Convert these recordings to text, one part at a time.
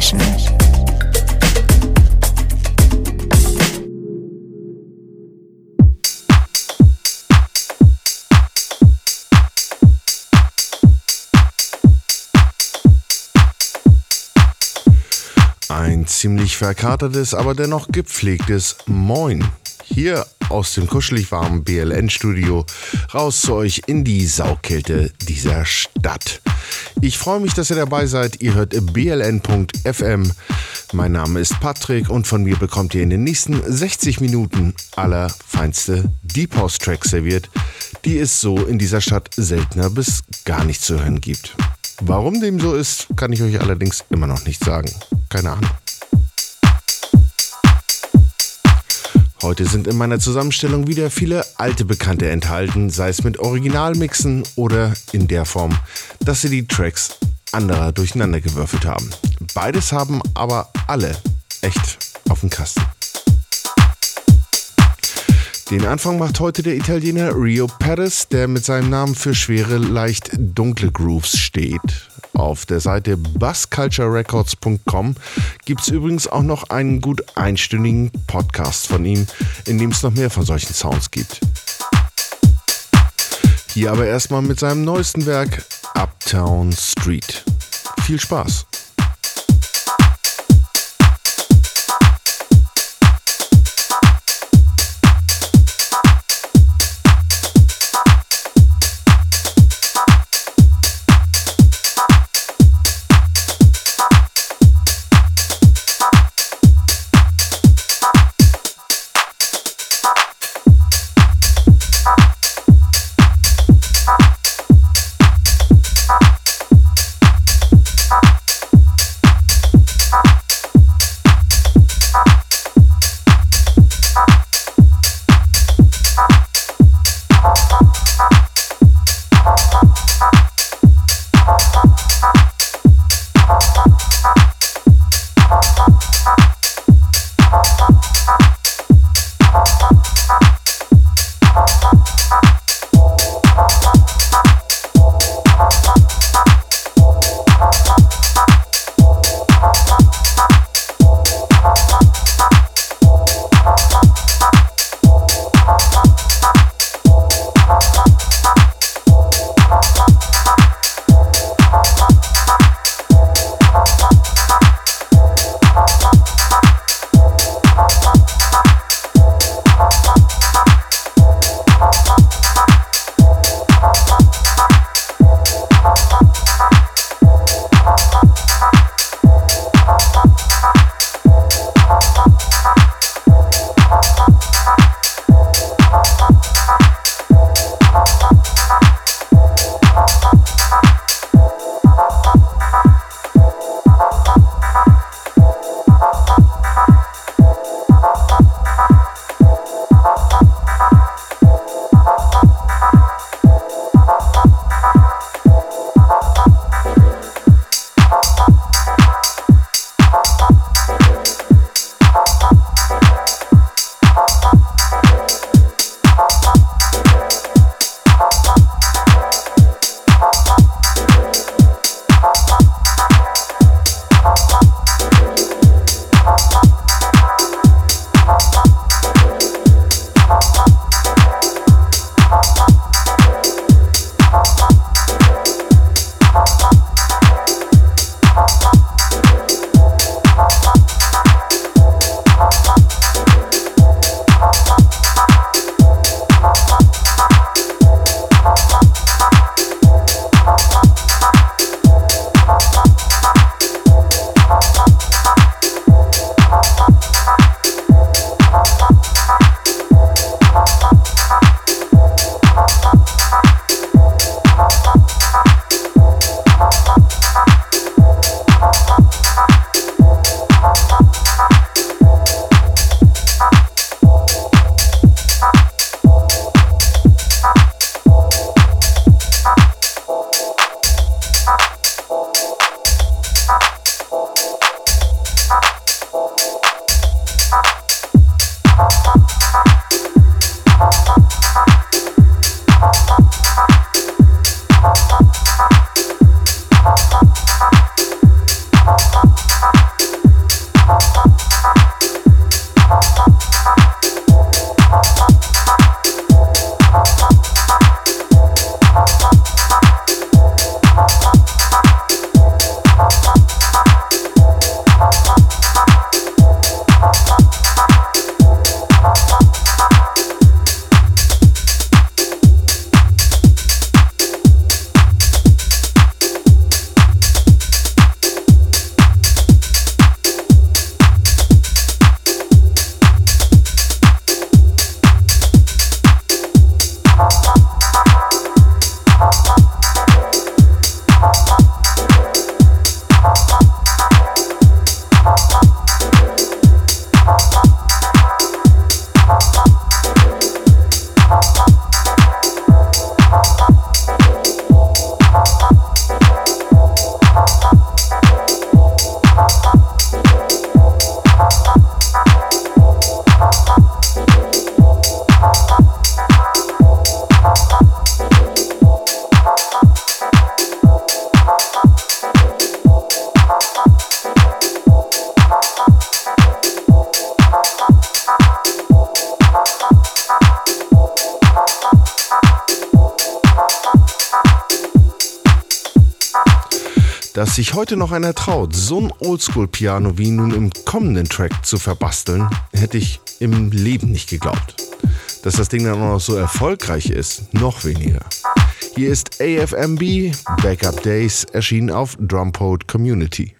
Session. Ein ziemlich verkatertes, aber dennoch gepflegtes Moin. Hier aus dem kuschelig warmen BLN-Studio raus zu euch in die Saukälte dieser Stadt. Ich freue mich, dass ihr dabei seid. Ihr hört bln.fm. Mein Name ist Patrick und von mir bekommt ihr in den nächsten 60 Minuten allerfeinste Deep House Tracks serviert, die es so in dieser Stadt seltener bis gar nicht zu hören gibt. Warum dem so ist, kann ich euch allerdings immer noch nicht sagen. Keine Ahnung. Heute sind in meiner Zusammenstellung wieder viele alte Bekannte enthalten, sei es mit Originalmixen oder in der Form, dass sie die Tracks anderer durcheinandergewürfelt haben. Beides haben aber alle echt auf dem Kasten. Den Anfang macht heute der Italiener Rio Perez, der mit seinem Namen für schwere, leicht dunkle Grooves steht. Auf der Seite bassculturerecords.com gibt es übrigens auch noch einen gut einstündigen Podcast von ihm, in dem es noch mehr von solchen Sounds gibt. Hier aber erstmal mit seinem neuesten Werk Uptown Street. Viel Spaß! Sich heute noch einer traut, so ein Oldschool-Piano wie nun im kommenden Track zu verbasteln, hätte ich im Leben nicht geglaubt. Dass das Ding dann auch noch so erfolgreich ist, noch weniger. Hier ist AFMB, Backup Days, erschienen auf Drumpode Community.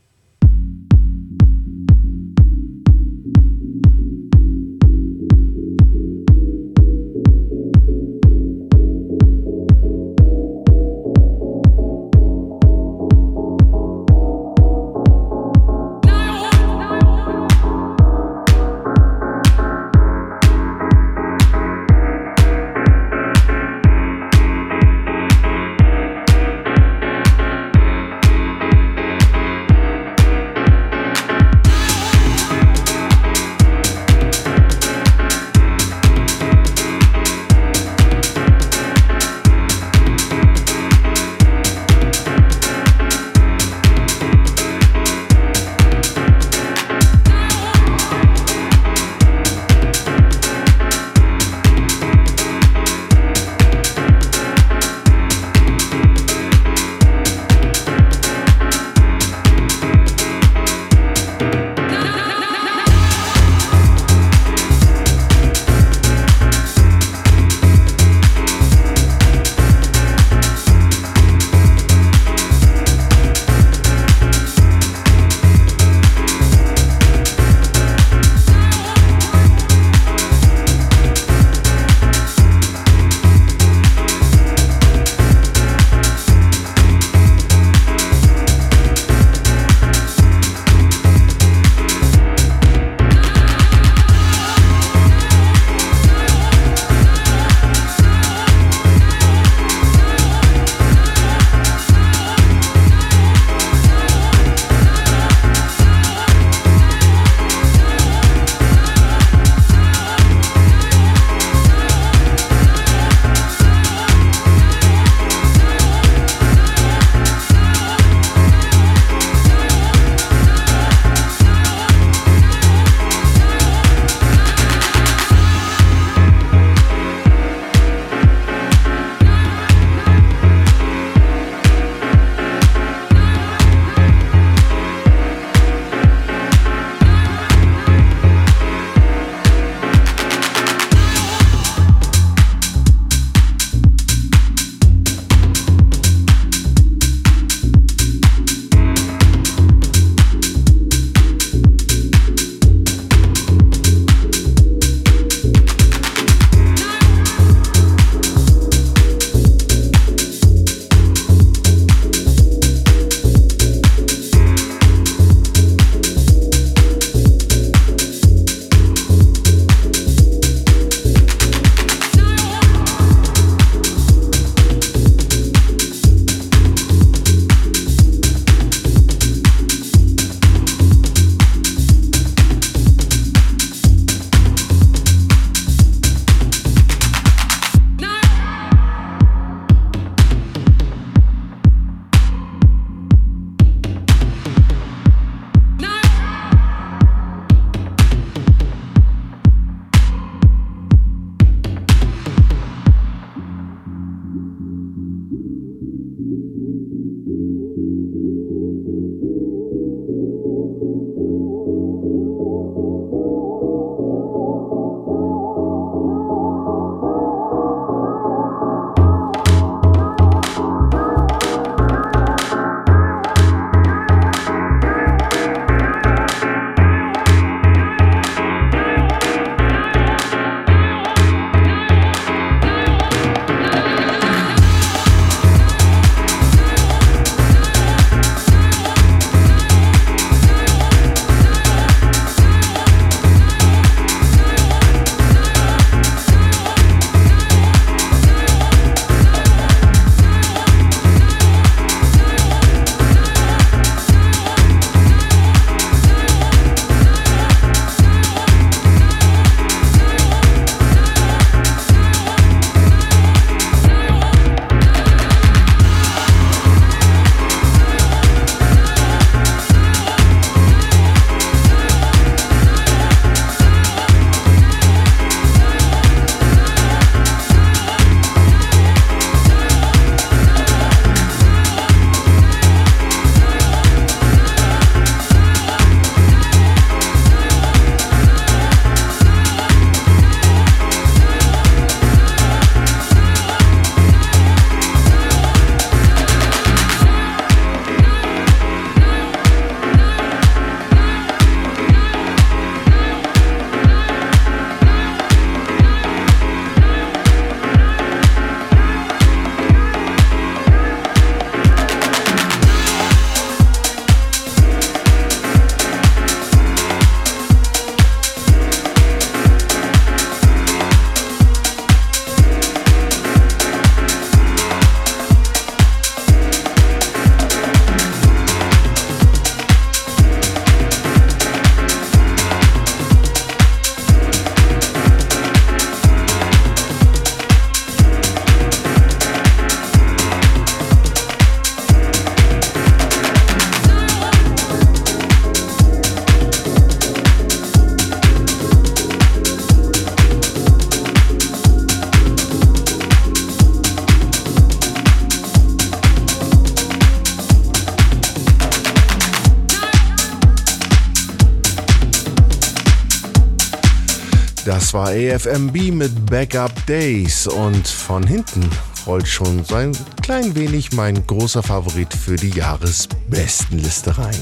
War AFMB mit Backup Days und von hinten rollt schon so ein klein wenig mein großer Favorit für die Jahresbestenliste rein.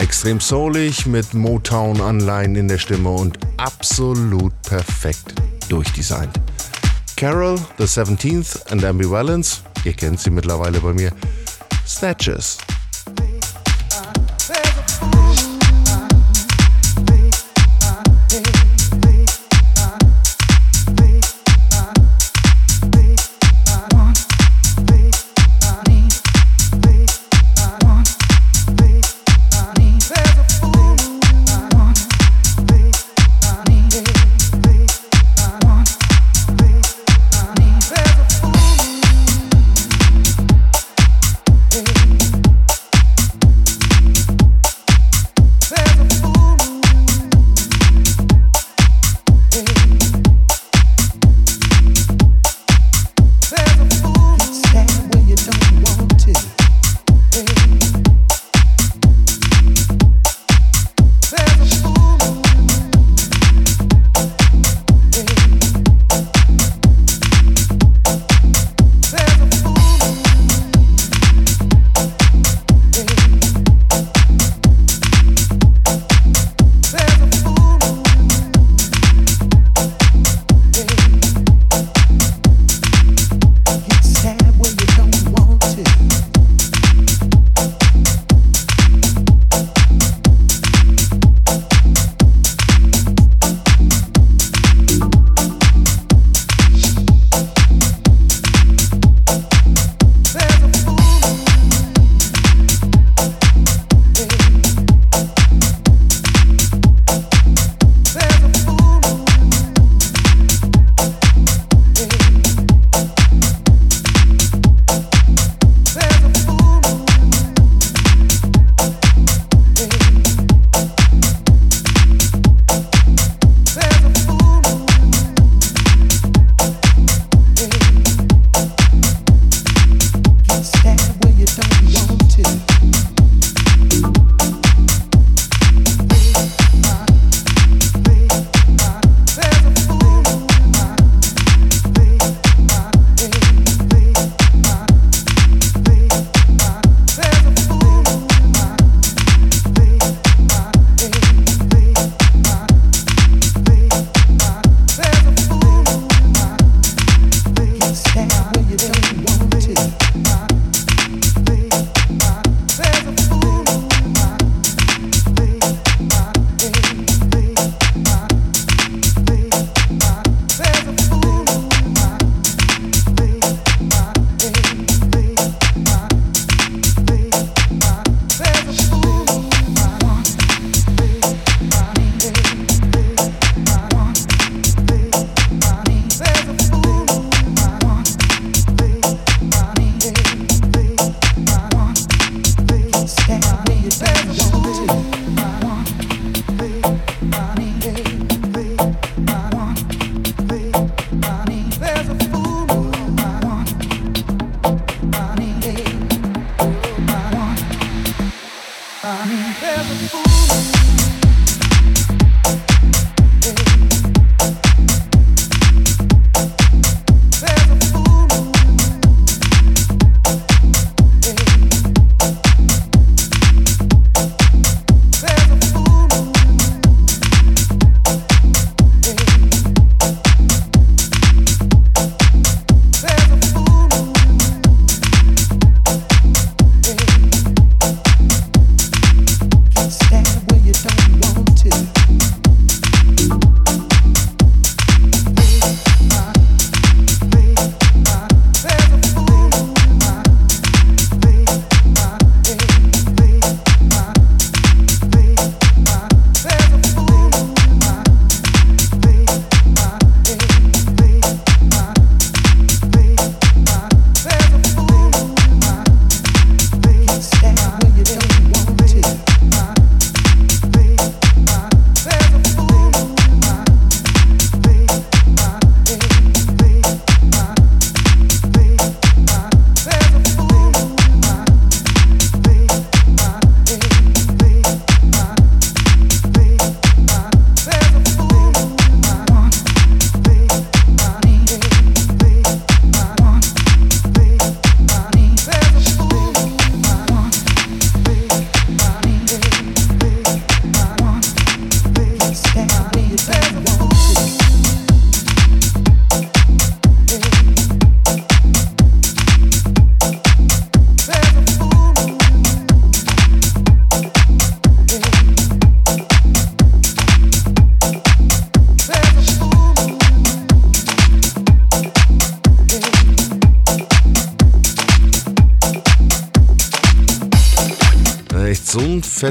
Extrem soulig mit Motown-Anleihen in der Stimme und absolut perfekt durchdesignt. Carol, The 17th and Ambivalence, ihr kennt sie mittlerweile bei mir, Snatches.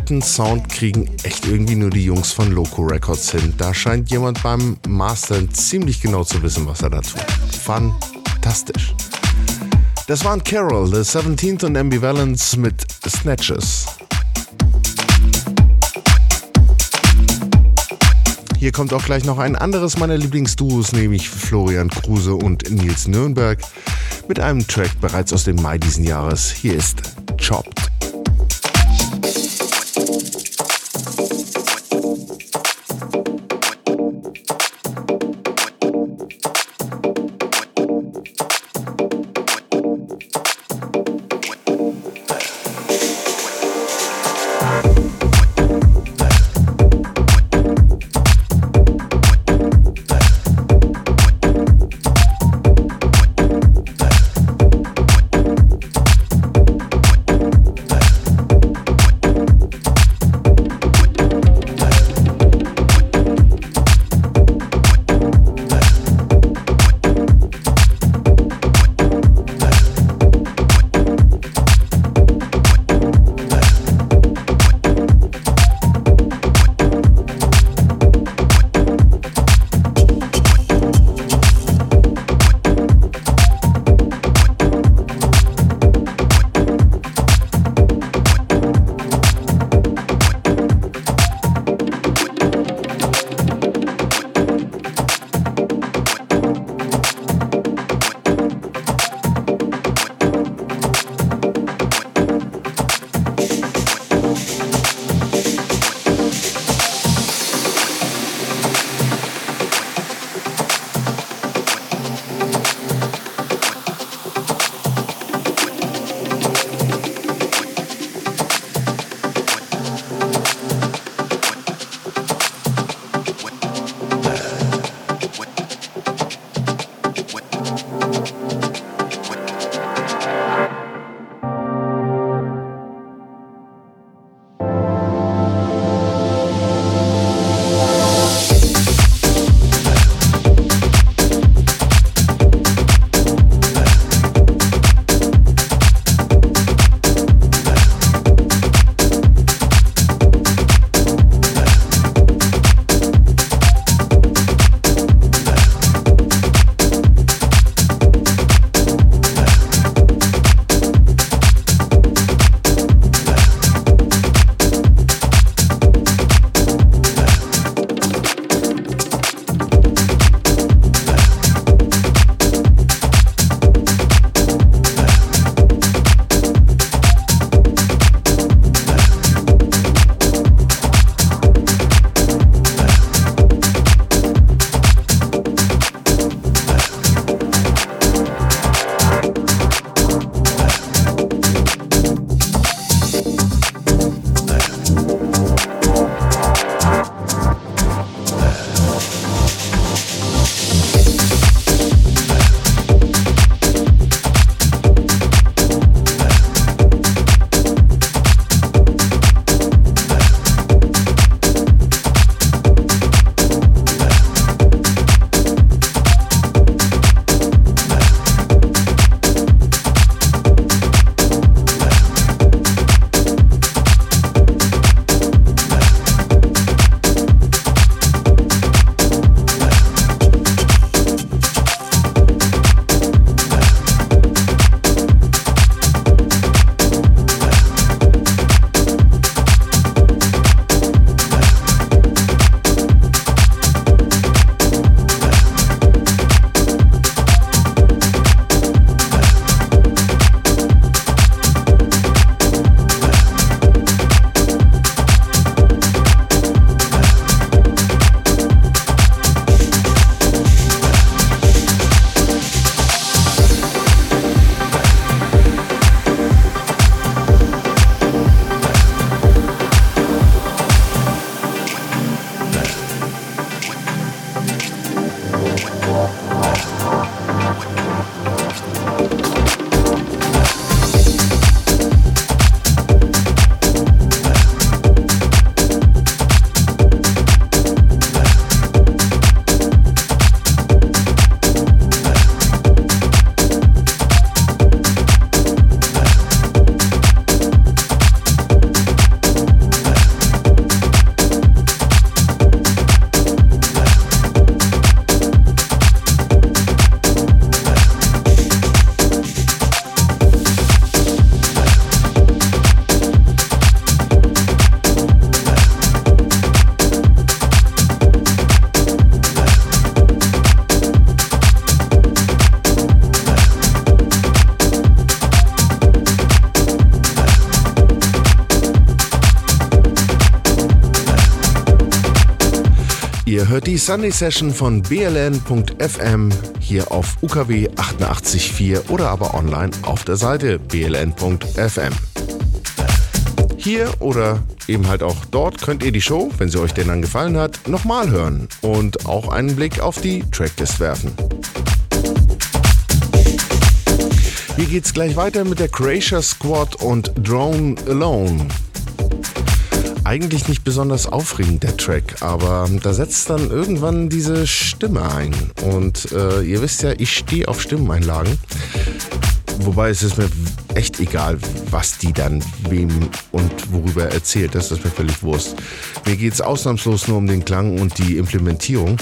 Fetten Sound kriegen echt irgendwie nur die Jungs von Loco Records hin. Da scheint jemand beim Mastern ziemlich genau zu wissen, was er da tut. Fantastisch. Das waren Carol, The 17th und Ambivalence mit Snatches. Hier kommt auch gleich noch ein anderes meiner Lieblingsduos, nämlich Florian Kruse und Nils Nürnberg, mit einem Track bereits aus dem Mai diesen Jahres. Hier ist Chopped. Sunday Session von bln.fm hier auf UKW 88.4 oder aber online auf der Seite bln.fm. Hier oder eben halt auch dort könnt ihr die Show, wenn sie euch denn dann gefallen hat, nochmal hören und auch einen Blick auf die Tracklist werfen. Hier geht's gleich weiter mit der Croatia Squad und Drone Alone eigentlich nicht besonders aufregend, der Track, aber da setzt dann irgendwann diese Stimme ein. Und äh, ihr wisst ja, ich stehe auf Stimmeneinlagen. Wobei es ist mir echt egal, was die dann wem und worüber erzählt. Das ist mir völlig Wurst. Mir geht es ausnahmslos nur um den Klang und die Implementierung.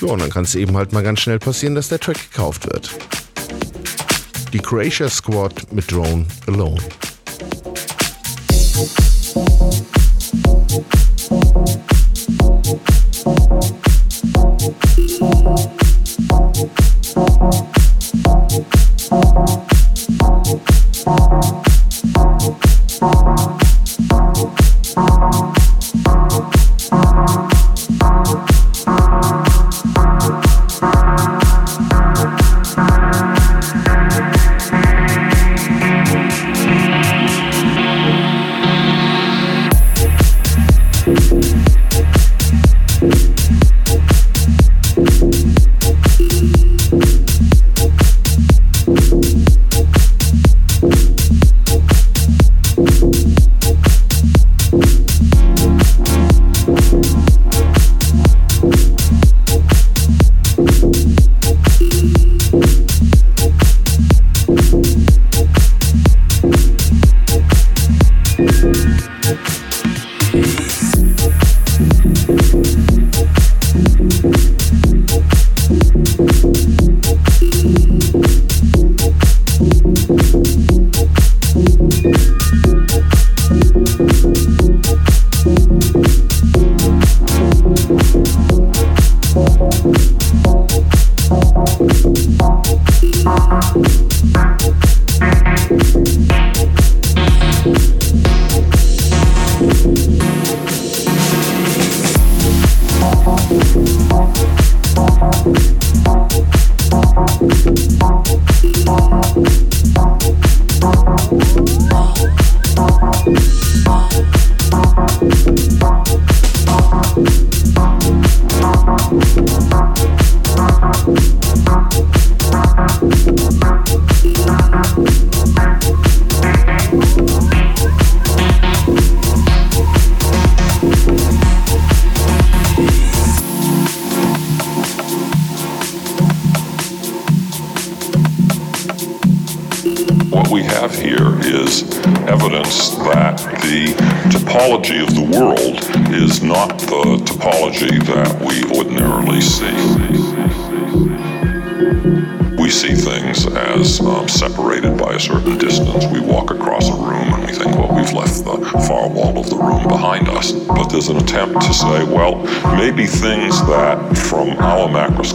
Ja, und dann kann es eben halt mal ganz schnell passieren, dass der Track gekauft wird. Die Croatia Squad mit Drone Alone.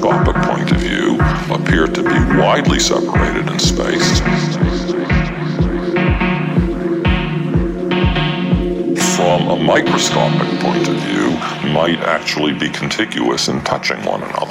microscopic point of view, appear to be widely separated in space from a microscopic point of view might actually be contiguous in touching one another.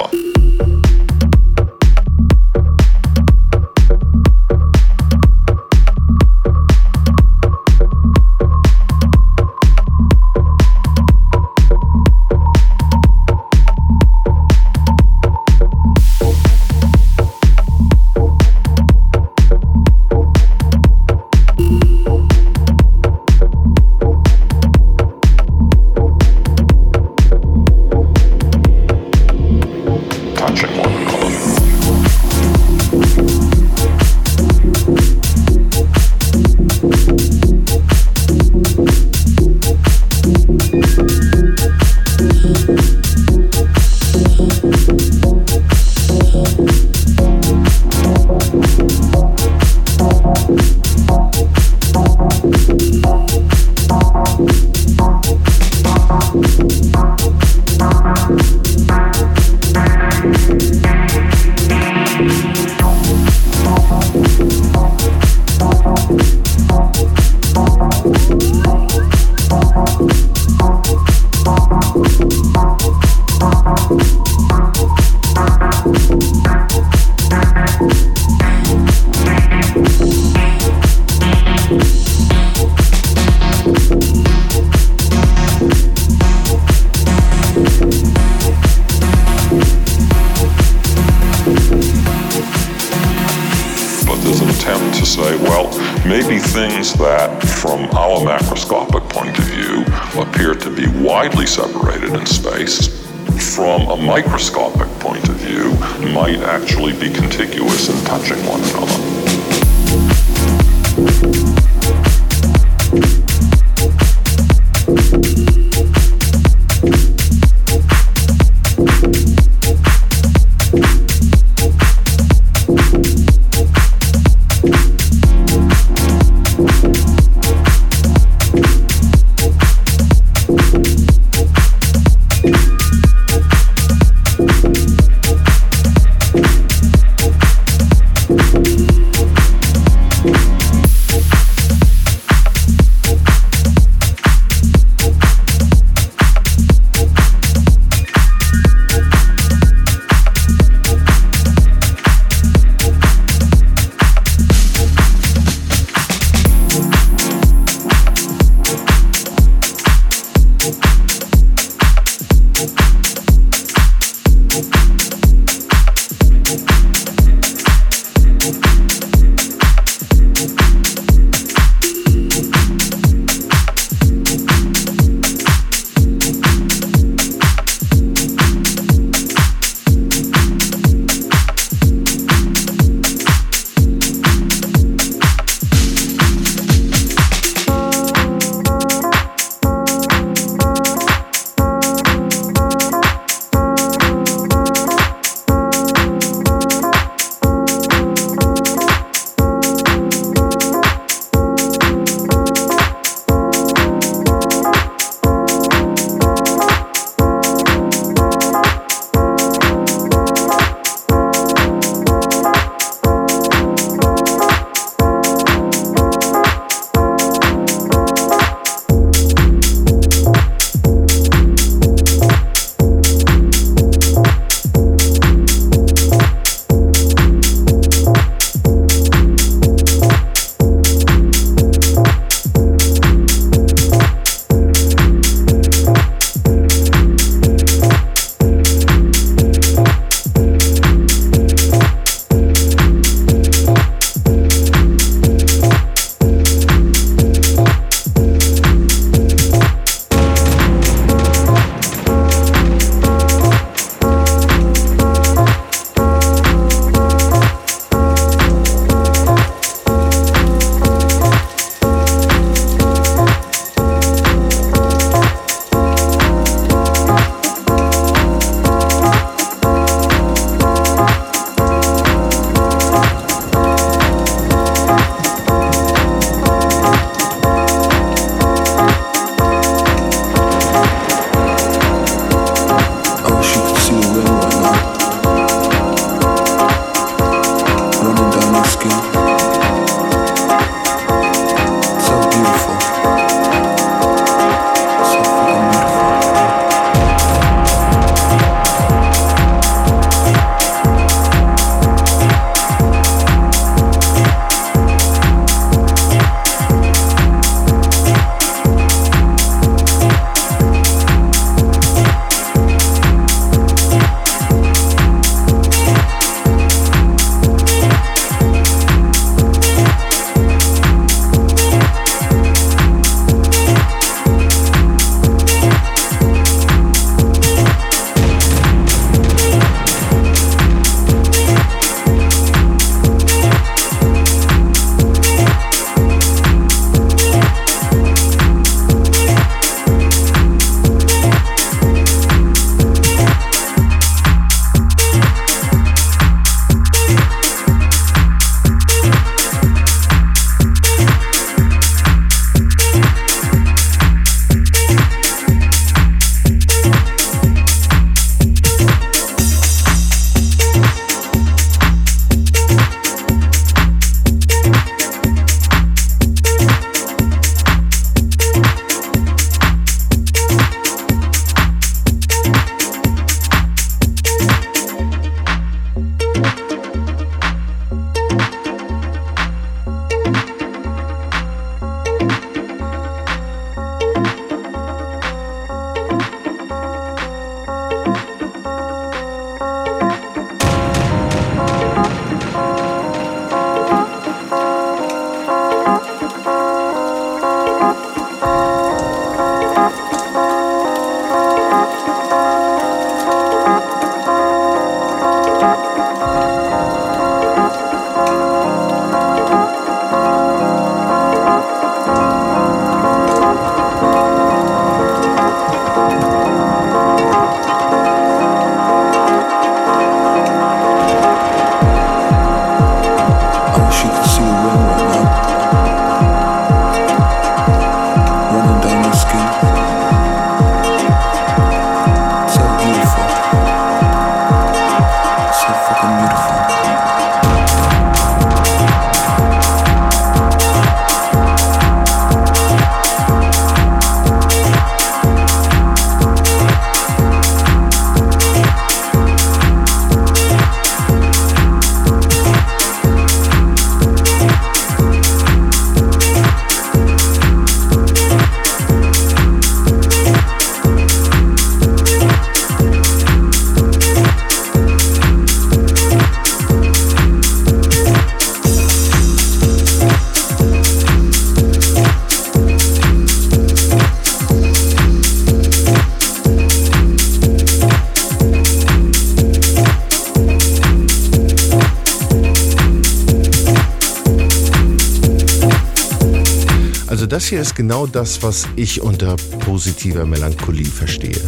Hier ist genau das, was ich unter positiver Melancholie verstehe.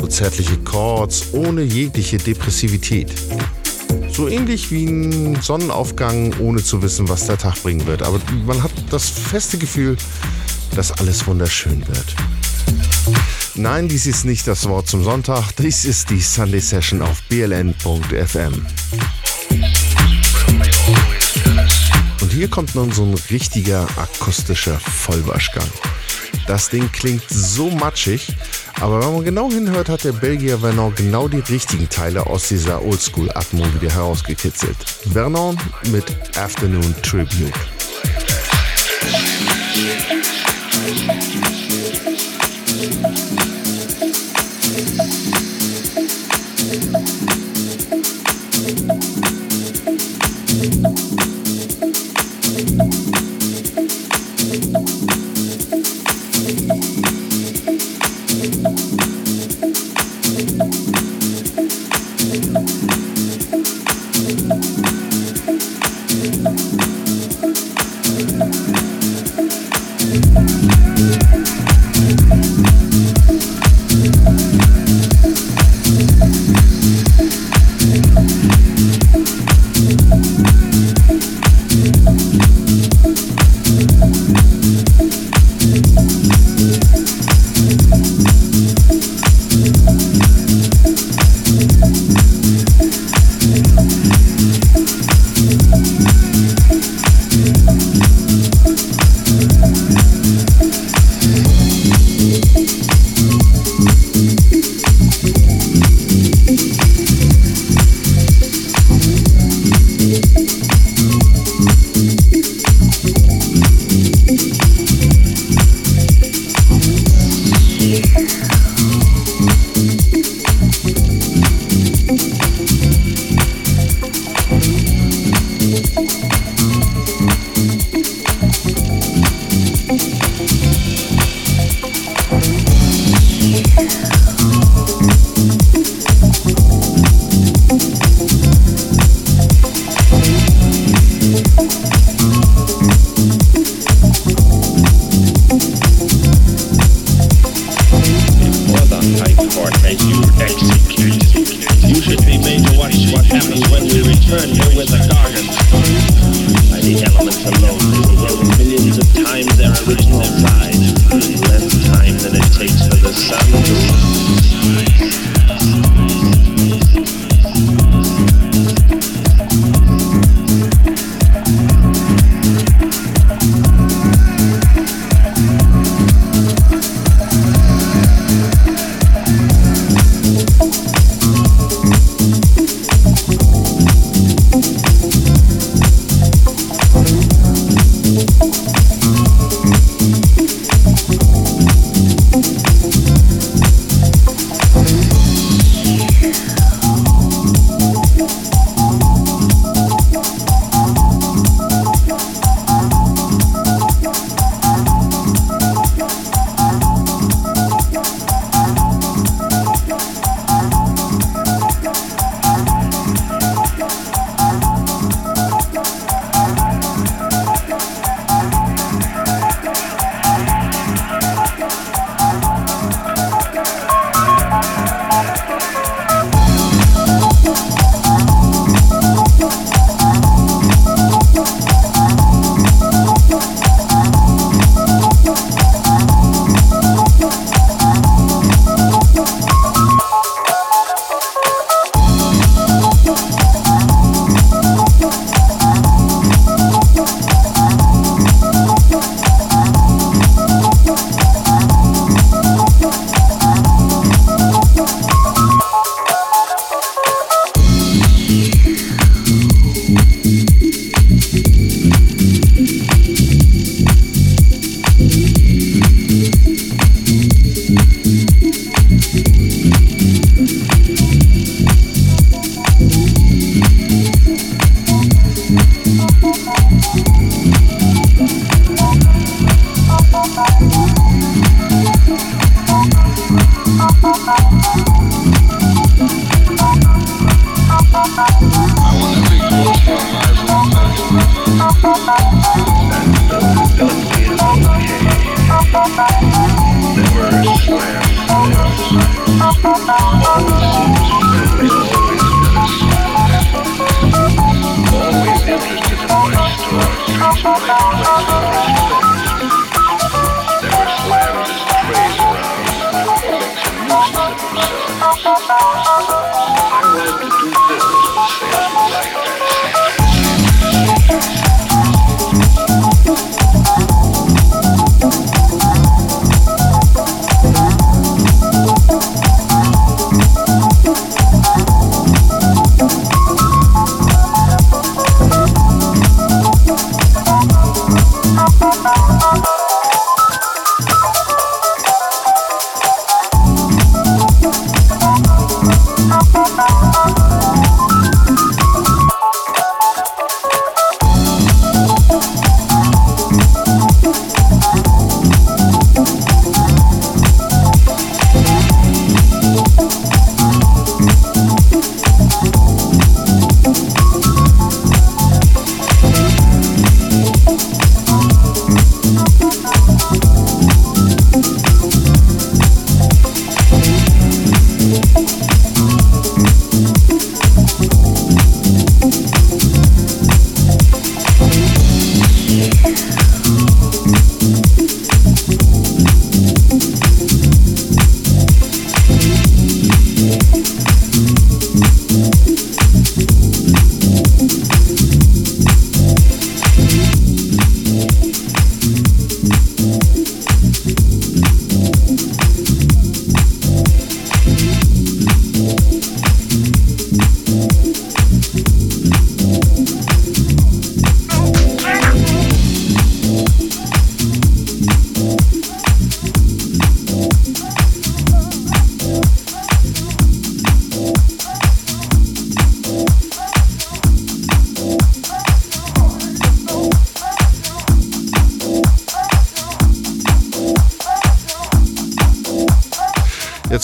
So zärtliche Chords ohne jegliche Depressivität. So ähnlich wie ein Sonnenaufgang, ohne zu wissen, was der Tag bringen wird. Aber man hat das feste Gefühl, dass alles wunderschön wird. Nein, dies ist nicht das Wort zum Sonntag, dies ist die Sunday Session auf bln.fm. hier kommt nun so ein richtiger akustischer Vollwaschgang. Das Ding klingt so matschig, aber wenn man genau hinhört, hat der Belgier Vernon genau die richtigen Teile aus dieser Oldschool-Atmo wieder herausgekitzelt. Vernon mit Afternoon Tribute.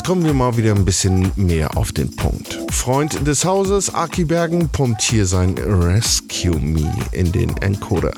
Kommen wir mal wieder ein bisschen mehr auf den Punkt. Freund des Hauses, Aki Bergen, pumpt hier sein Rescue Me in den Encoder.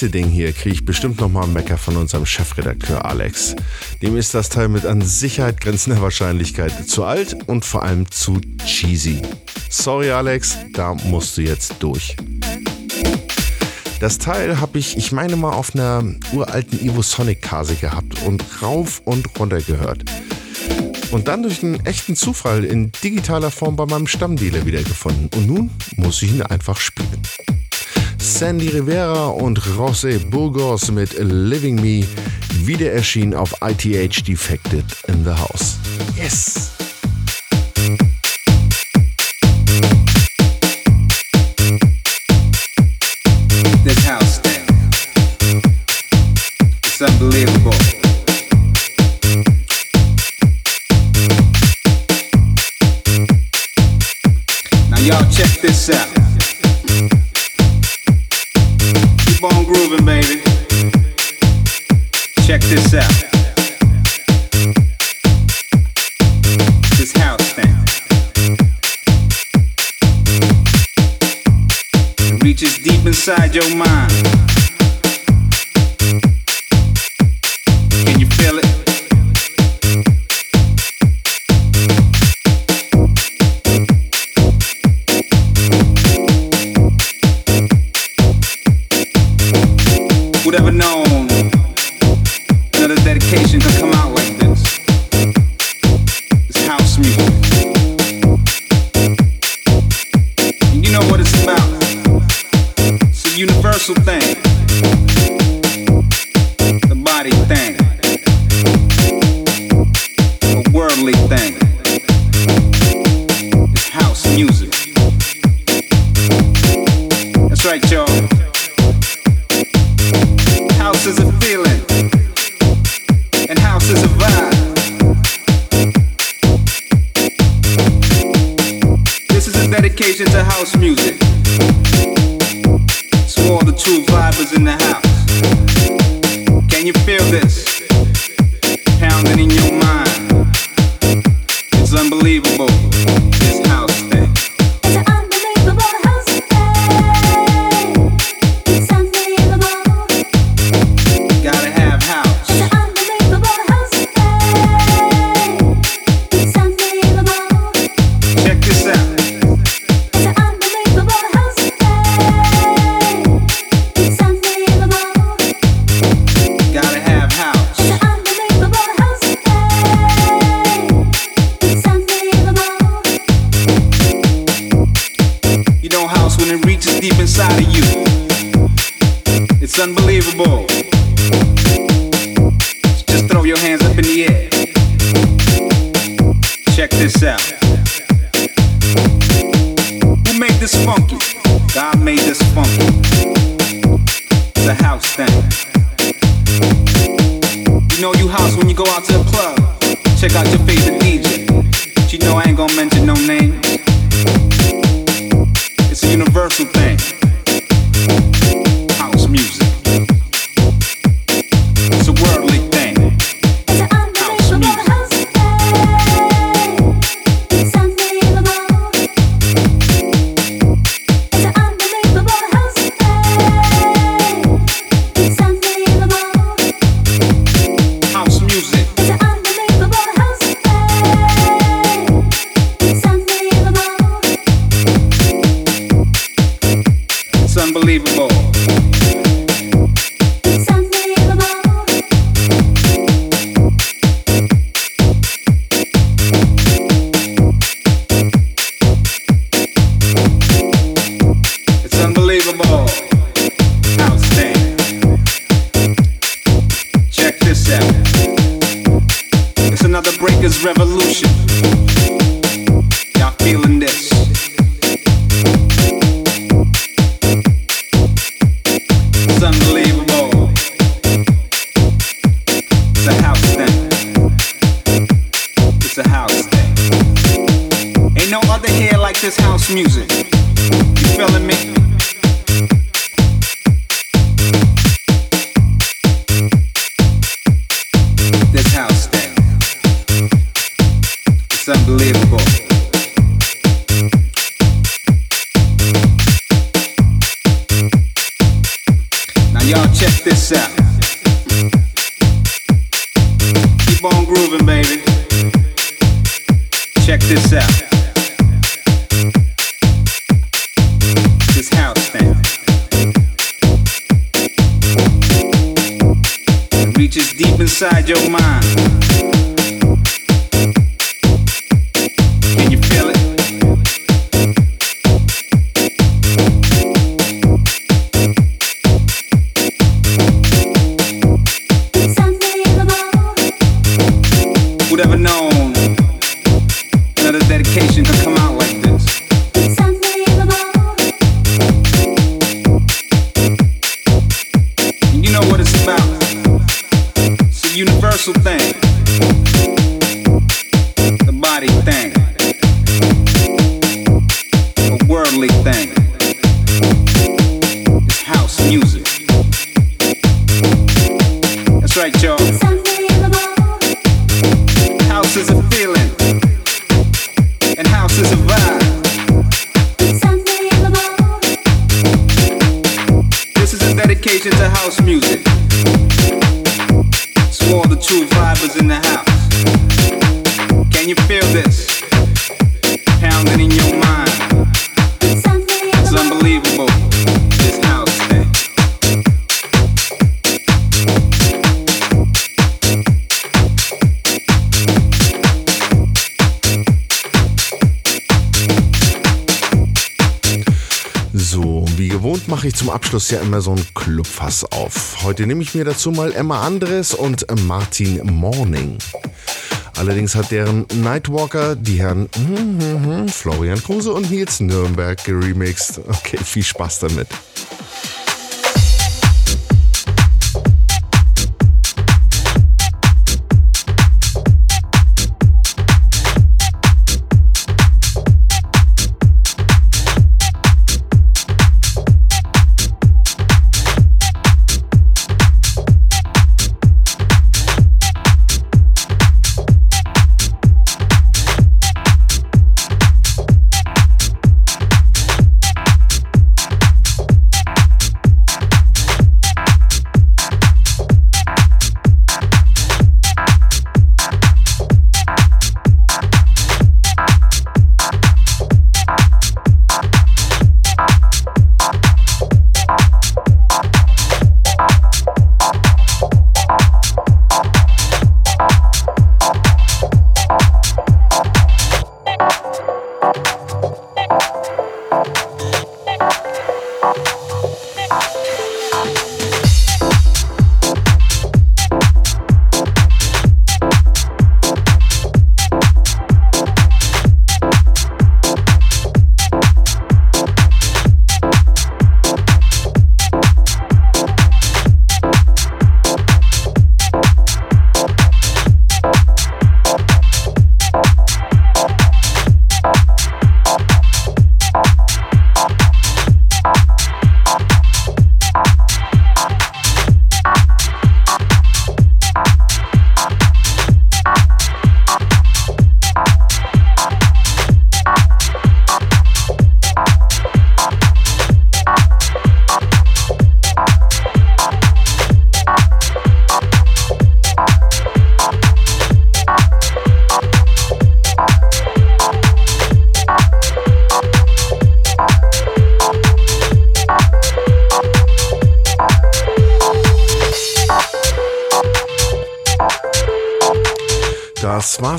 Nächste Ding hier kriege ich bestimmt nochmal einen Mecker von unserem Chefredakteur Alex. Dem ist das Teil mit an Sicherheit grenzender Wahrscheinlichkeit zu alt und vor allem zu cheesy. Sorry Alex, da musst du jetzt durch. Das Teil habe ich, ich meine mal, auf einer uralten Evo Sonic Kase gehabt und rauf und runter gehört. Und dann durch einen echten Zufall in digitaler Form bei meinem Stammdealer wiedergefunden. Und nun muss ich ihn einfach spielen. Sandy Rivera und José Burgos mit Living Me, wieder erschienen auf ITH Defected in the House. Yes! This out. This house thing. Reaches deep inside your mind. Abschluss ja immer so ein Clubfass auf. Heute nehme ich mir dazu mal Emma Andres und Martin Morning. Allerdings hat deren Nightwalker die Herren hm, hm, hm, Florian Kruse und Nils Nürnberg geremixed. Okay, viel Spaß damit.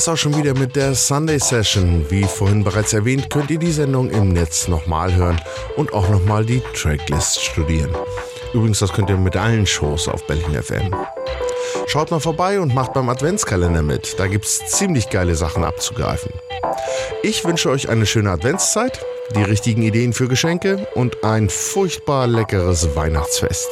War's auch schon wieder mit der Sunday Session. Wie vorhin bereits erwähnt, könnt ihr die Sendung im Netz nochmal hören und auch nochmal die Tracklist studieren. Übrigens, das könnt ihr mit allen Shows auf Berlin FM. Schaut mal vorbei und macht beim Adventskalender mit. Da gibt's ziemlich geile Sachen abzugreifen. Ich wünsche euch eine schöne Adventszeit, die richtigen Ideen für Geschenke und ein furchtbar leckeres Weihnachtsfest.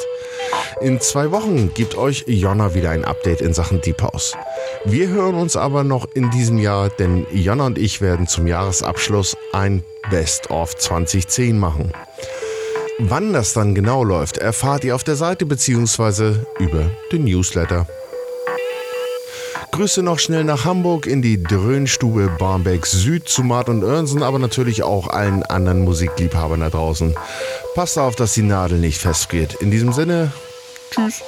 In zwei Wochen gibt euch Jonna wieder ein Update in Sachen Deep House. Wir hören uns aber noch in diesem Jahr, denn Jonna und ich werden zum Jahresabschluss ein Best of 2010 machen. Wann das dann genau läuft, erfahrt ihr auf der Seite bzw. über den Newsletter. Grüße noch schnell nach Hamburg in die Dröhnstube Barmbek Süd zu Mart und Örnsen, aber natürlich auch allen anderen Musikliebhabern da draußen. Passt auf, dass die Nadel nicht festgeht. In diesem Sinne, tschüss.